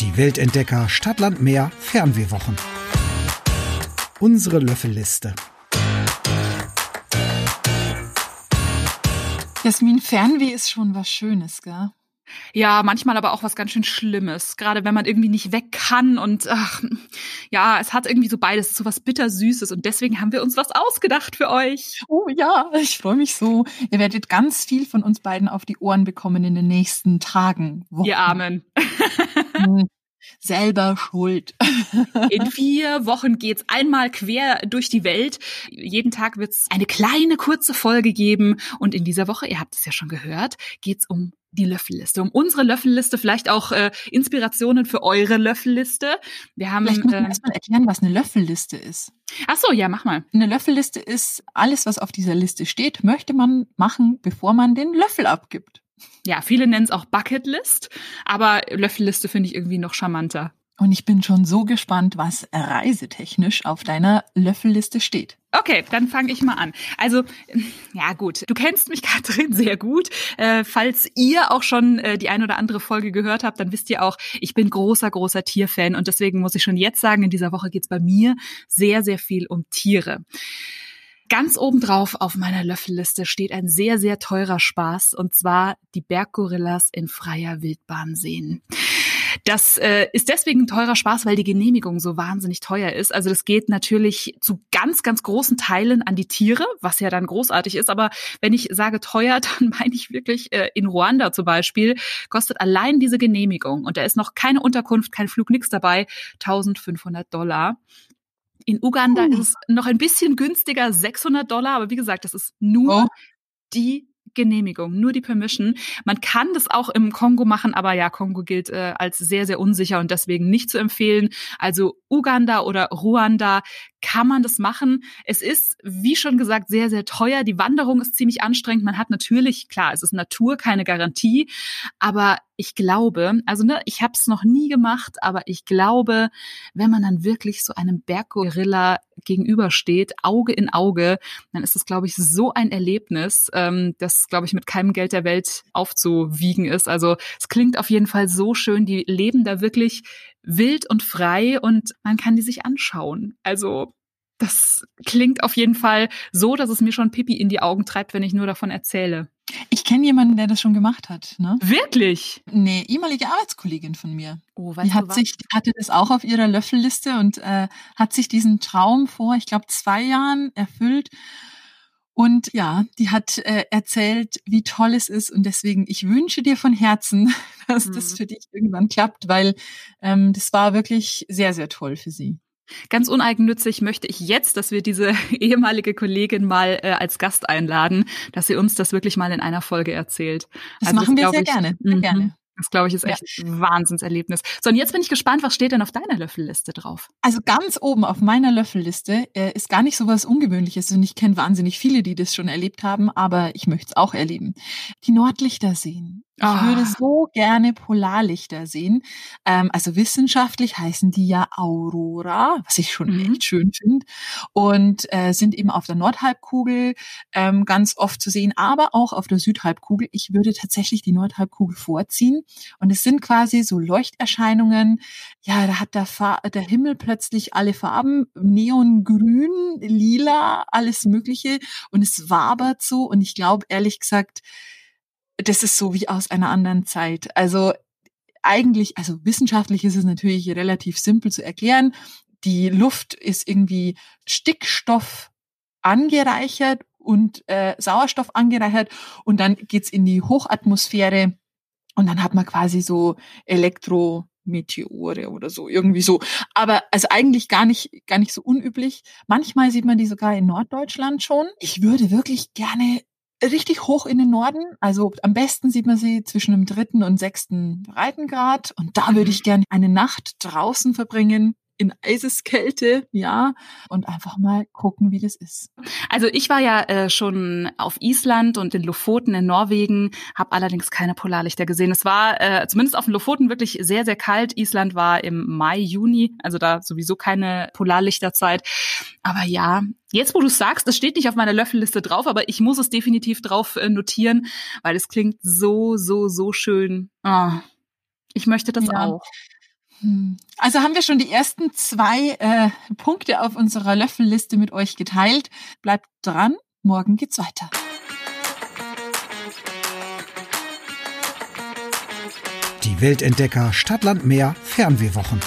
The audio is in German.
Die Weltentdecker Stadtland Meer Fernwehwochen. Unsere Löffelliste. Jasmin, Fernweh ist schon was Schönes, gell? Ja, manchmal aber auch was ganz schön Schlimmes. Gerade wenn man irgendwie nicht weg kann und ach, ja, es hat irgendwie so beides, so was bittersüßes und deswegen haben wir uns was ausgedacht für euch. Oh ja, ich freue mich so. Ihr werdet ganz viel von uns beiden auf die Ohren bekommen in den nächsten Tagen. Wochen. Ihr Armen. Selber schuld. In vier Wochen geht's einmal quer durch die Welt. Jeden Tag wird's eine kleine kurze Folge geben. Und in dieser Woche, ihr habt es ja schon gehört, geht's um die Löffelliste, um unsere Löffelliste, vielleicht auch äh, Inspirationen für eure Löffelliste. Wir haben vielleicht müssen wir äh, erstmal erklären, was eine Löffelliste ist. Ach so, ja, mach mal. Eine Löffelliste ist alles, was auf dieser Liste steht, möchte man machen, bevor man den Löffel abgibt. Ja, viele nennen es auch Bucketlist, aber Löffelliste finde ich irgendwie noch charmanter. Und ich bin schon so gespannt, was reisetechnisch auf deiner Löffelliste steht. Okay, dann fange ich mal an. Also, ja gut, du kennst mich, Katrin, sehr gut. Äh, falls ihr auch schon äh, die ein oder andere Folge gehört habt, dann wisst ihr auch, ich bin großer, großer Tierfan und deswegen muss ich schon jetzt sagen, in dieser Woche geht's bei mir sehr, sehr viel um Tiere. Ganz obendrauf auf meiner Löffelliste steht ein sehr, sehr teurer Spaß und zwar die Berggorillas in freier Wildbahn sehen. Das äh, ist deswegen ein teurer Spaß, weil die Genehmigung so wahnsinnig teuer ist. Also das geht natürlich zu ganz, ganz großen Teilen an die Tiere, was ja dann großartig ist. Aber wenn ich sage teuer, dann meine ich wirklich äh, in Ruanda zum Beispiel, kostet allein diese Genehmigung und da ist noch keine Unterkunft, kein Flug, nichts dabei, 1500 Dollar. In Uganda uh. ist es noch ein bisschen günstiger, 600 Dollar, aber wie gesagt, das ist nur oh. die Genehmigung, nur die Permission. Man kann das auch im Kongo machen, aber ja, Kongo gilt äh, als sehr, sehr unsicher und deswegen nicht zu empfehlen. Also Uganda oder Ruanda kann man das machen. Es ist, wie schon gesagt, sehr, sehr teuer. Die Wanderung ist ziemlich anstrengend. Man hat natürlich, klar, es ist Natur, keine Garantie, aber ich glaube, also ne, ich habe es noch nie gemacht, aber ich glaube, wenn man dann wirklich so einem Berggorilla gegenübersteht, Auge in Auge, dann ist es, glaube ich, so ein Erlebnis, ähm, das, glaube ich, mit keinem Geld der Welt aufzuwiegen ist. Also es klingt auf jeden Fall so schön. Die leben da wirklich wild und frei und man kann die sich anschauen. Also das klingt auf jeden Fall so, dass es mir schon Pipi in die Augen treibt, wenn ich nur davon erzähle. Ich kenne jemanden, der das schon gemacht hat. Ne? Wirklich? Eine ehemalige Arbeitskollegin von mir. Oh, weißt die hat sich, hatte das auch auf ihrer Löffelliste und äh, hat sich diesen Traum vor, ich glaube, zwei Jahren erfüllt. Und ja, die hat äh, erzählt, wie toll es ist. Und deswegen, ich wünsche dir von Herzen, dass mhm. das für dich irgendwann klappt, weil ähm, das war wirklich sehr, sehr toll für sie. Ganz uneigennützig möchte ich jetzt, dass wir diese ehemalige Kollegin mal äh, als Gast einladen, dass sie uns das wirklich mal in einer Folge erzählt. Das also machen das, wir sehr ich, gerne, sehr mhm. gerne. Das glaube ich ist echt ja. ein Wahnsinnserlebnis. So, und jetzt bin ich gespannt, was steht denn auf deiner Löffelliste drauf? Also ganz oben auf meiner Löffelliste äh, ist gar nicht so was Ungewöhnliches und ich kenne wahnsinnig viele, die das schon erlebt haben, aber ich möchte es auch erleben. Die Nordlichter sehen. Ich würde so gerne Polarlichter sehen. Ähm, also wissenschaftlich heißen die ja Aurora, was ich schon mhm. echt schön finde. Und äh, sind eben auf der Nordhalbkugel ähm, ganz oft zu sehen, aber auch auf der Südhalbkugel. Ich würde tatsächlich die Nordhalbkugel vorziehen. Und es sind quasi so Leuchterscheinungen. Ja, da hat der, Fa der Himmel plötzlich alle Farben, Neongrün, lila, alles Mögliche. Und es wabert so. Und ich glaube, ehrlich gesagt, das ist so wie aus einer anderen Zeit. Also eigentlich, also wissenschaftlich ist es natürlich relativ simpel zu erklären. Die Luft ist irgendwie Stickstoff angereichert und äh, Sauerstoff angereichert und dann geht's in die Hochatmosphäre und dann hat man quasi so Elektrometeore oder so, irgendwie so. Aber also eigentlich gar nicht, gar nicht so unüblich. Manchmal sieht man die sogar in Norddeutschland schon. Ich würde wirklich gerne richtig hoch in den Norden. Also am besten sieht man sie zwischen dem dritten und sechsten Breitengrad. Und da würde ich mhm. gerne eine Nacht draußen verbringen in Eiseskälte, ja, und einfach mal gucken, wie das ist. Also ich war ja äh, schon auf Island und in Lofoten in Norwegen, habe allerdings keine Polarlichter gesehen. Es war äh, zumindest auf den Lofoten wirklich sehr, sehr kalt. Island war im Mai, Juni, also da sowieso keine Polarlichterzeit. Aber ja, jetzt wo du sagst, das steht nicht auf meiner Löffelliste drauf, aber ich muss es definitiv drauf äh, notieren, weil es klingt so, so, so schön. Oh, ich möchte das ja. auch. Hm. Also haben wir schon die ersten zwei äh, Punkte auf unserer Löffelliste mit euch geteilt. Bleibt dran, morgen geht's weiter. Die Weltentdecker Stadtland Meer Fernwehwochen.